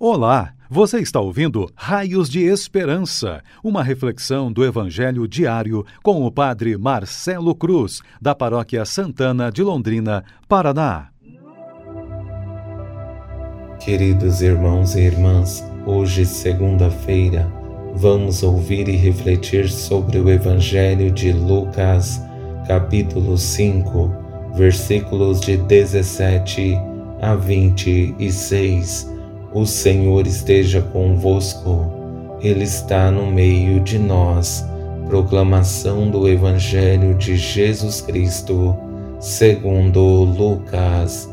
Olá, você está ouvindo Raios de Esperança, uma reflexão do Evangelho diário com o Padre Marcelo Cruz, da Paróquia Santana de Londrina, Paraná. Queridos irmãos e irmãs, hoje, segunda-feira, vamos ouvir e refletir sobre o Evangelho de Lucas, capítulo 5, versículos de 17 a 26 o Senhor esteja convosco, Ele está no meio de nós. Proclamação do Evangelho de Jesus Cristo, segundo Lucas.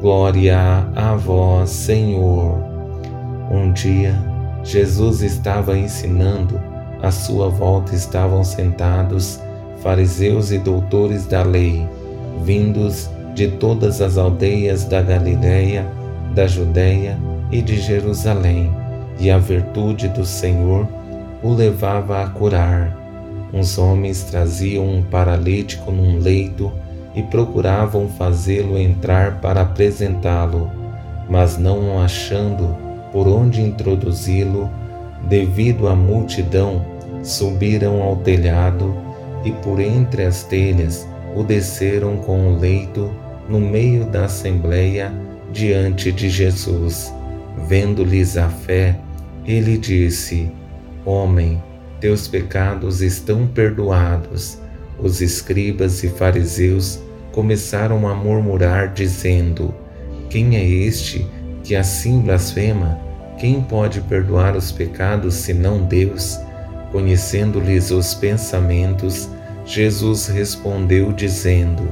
Glória a vós, Senhor. Um dia, Jesus estava ensinando, à sua volta estavam sentados fariseus e doutores da lei, vindos de todas as aldeias da Galiléia, da Judéia e de Jerusalém, e a virtude do Senhor o levava a curar. Uns homens traziam um paralítico num leito e procuravam fazê-lo entrar para apresentá-lo, mas não achando por onde introduzi-lo, devido à multidão, subiram ao telhado e por entre as telhas o desceram com o leito no meio da assembleia diante de Jesus. Vendo-lhes a fé, ele disse: Homem, teus pecados estão perdoados. Os escribas e fariseus começaram a murmurar, dizendo: Quem é este que assim blasfema? Quem pode perdoar os pecados senão Deus? Conhecendo-lhes os pensamentos, Jesus respondeu, dizendo: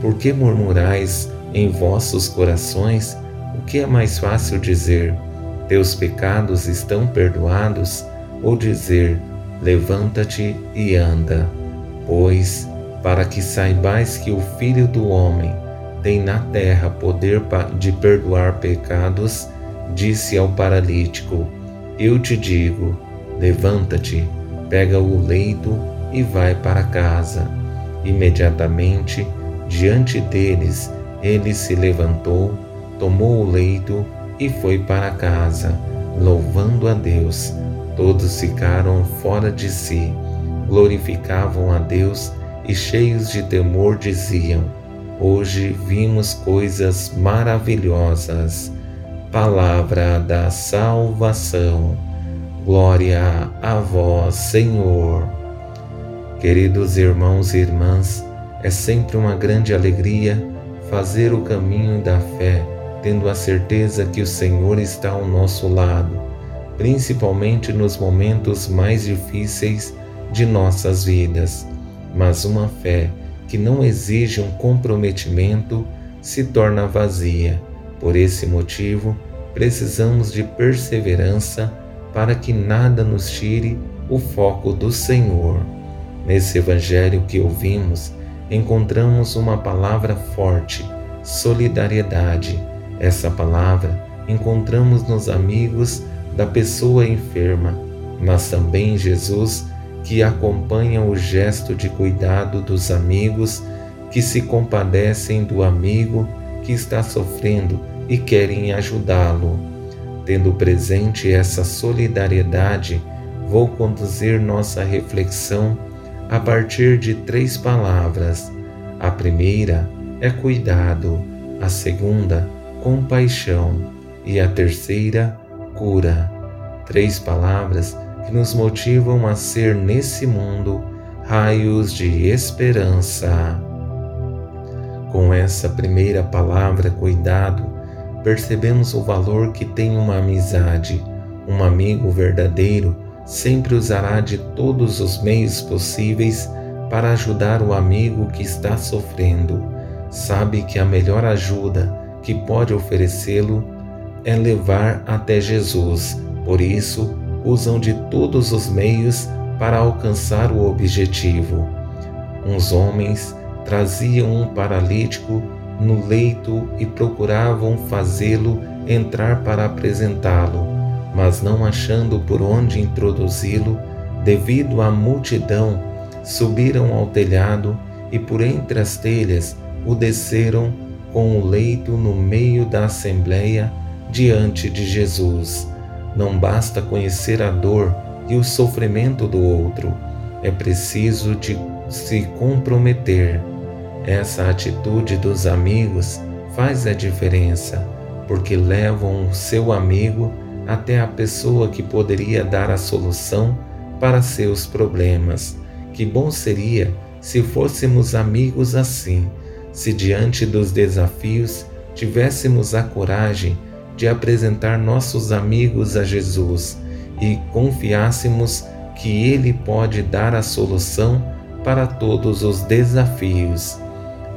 Por que murmurais em vossos corações? O que é mais fácil dizer, teus pecados estão perdoados, ou dizer, levanta-te e anda? Pois, para que saibais que o Filho do Homem tem na terra poder de perdoar pecados, disse ao paralítico: Eu te digo, levanta-te, pega o leito e vai para casa. Imediatamente, diante deles, ele se levantou tomou o leito e foi para casa, louvando a Deus. Todos ficaram fora de si, glorificavam a Deus e, cheios de temor, diziam: Hoje vimos coisas maravilhosas. Palavra da salvação. Glória a vós, Senhor. Queridos irmãos e irmãs, é sempre uma grande alegria fazer o caminho da fé tendo a certeza que o Senhor está ao nosso lado, principalmente nos momentos mais difíceis de nossas vidas. Mas uma fé que não exige um comprometimento se torna vazia. Por esse motivo, precisamos de perseverança para que nada nos tire o foco do Senhor. Nesse evangelho que ouvimos, encontramos uma palavra forte: solidariedade essa palavra encontramos nos amigos da pessoa enferma, mas também Jesus, que acompanha o gesto de cuidado dos amigos que se compadecem do amigo que está sofrendo e querem ajudá-lo. Tendo presente essa solidariedade, vou conduzir nossa reflexão a partir de três palavras. A primeira é cuidado, a segunda, compaixão e a terceira, cura. Três palavras que nos motivam a ser nesse mundo raios de esperança. Com essa primeira palavra, cuidado, percebemos o valor que tem uma amizade. Um amigo verdadeiro sempre usará de todos os meios possíveis para ajudar o amigo que está sofrendo. Sabe que a melhor ajuda que pode oferecê-lo é levar até Jesus. Por isso, usam de todos os meios para alcançar o objetivo. Uns homens traziam um paralítico no leito e procuravam fazê-lo entrar para apresentá-lo, mas não achando por onde introduzi-lo, devido à multidão, subiram ao telhado e por entre as telhas o desceram com o leito no meio da assembleia diante de Jesus. Não basta conhecer a dor e o sofrimento do outro, é preciso de se comprometer. Essa atitude dos amigos faz a diferença, porque levam o seu amigo até a pessoa que poderia dar a solução para seus problemas. Que bom seria se fôssemos amigos assim, se diante dos desafios tivéssemos a coragem de apresentar nossos amigos a Jesus e confiássemos que Ele pode dar a solução para todos os desafios.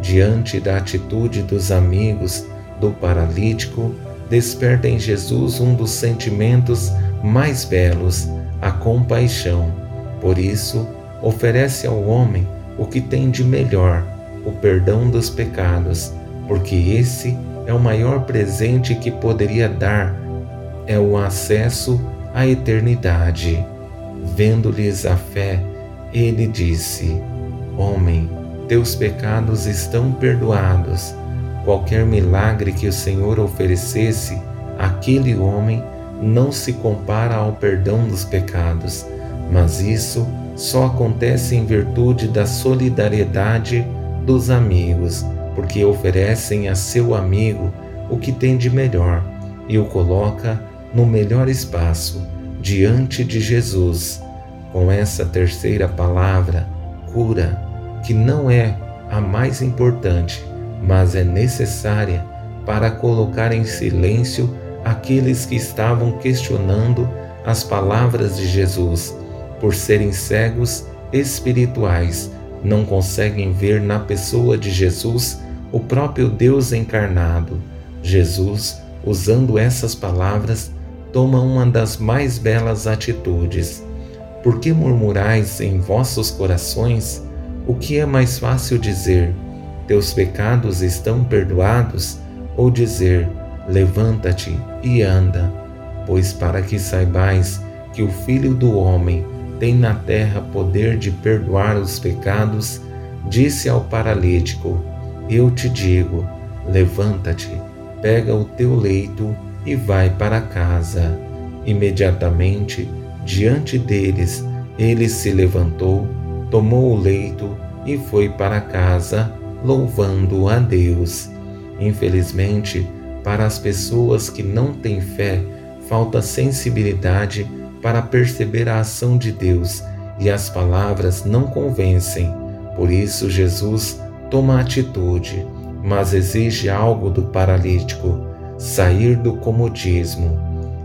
Diante da atitude dos amigos do paralítico, desperta em Jesus um dos sentimentos mais belos, a compaixão. Por isso, oferece ao homem o que tem de melhor, o perdão dos pecados, porque esse é o maior presente que poderia dar, é o acesso à eternidade. Vendo-lhes a fé, ele disse: Homem, teus pecados estão perdoados. Qualquer milagre que o Senhor oferecesse àquele homem não se compara ao perdão dos pecados, mas isso só acontece em virtude da solidariedade dos amigos, porque oferecem a seu amigo o que tem de melhor e o coloca no melhor espaço diante de Jesus. Com essa terceira palavra, cura, que não é a mais importante, mas é necessária para colocar em silêncio aqueles que estavam questionando as palavras de Jesus, por serem cegos espirituais, não conseguem ver na pessoa de Jesus o próprio Deus encarnado. Jesus, usando essas palavras, toma uma das mais belas atitudes. Por que murmurais em vossos corações? O que é mais fácil dizer? Teus pecados estão perdoados? Ou dizer, levanta-te e anda? Pois para que saibais que o Filho do Homem tem na terra poder de perdoar os pecados, disse ao paralítico: Eu te digo, levanta-te, pega o teu leito e vai para casa. Imediatamente, diante deles, ele se levantou, tomou o leito e foi para casa, louvando a Deus. Infelizmente, para as pessoas que não têm fé, falta sensibilidade para perceber a ação de Deus e as palavras não convencem. Por isso, Jesus toma atitude, mas exige algo do paralítico sair do comodismo.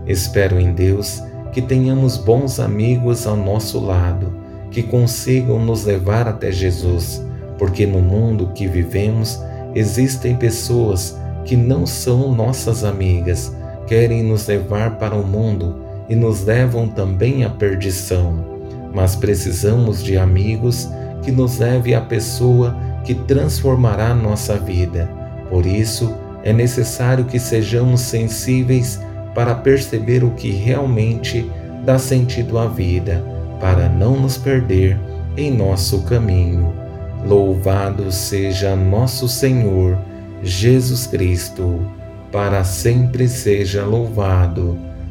Espero em Deus que tenhamos bons amigos ao nosso lado, que consigam nos levar até Jesus, porque no mundo que vivemos existem pessoas que não são nossas amigas, querem nos levar para o mundo e nos levam também à perdição. Mas precisamos de amigos que nos leve à pessoa que transformará nossa vida. Por isso, é necessário que sejamos sensíveis para perceber o que realmente dá sentido à vida, para não nos perder em nosso caminho. Louvado seja nosso Senhor Jesus Cristo, para sempre seja louvado.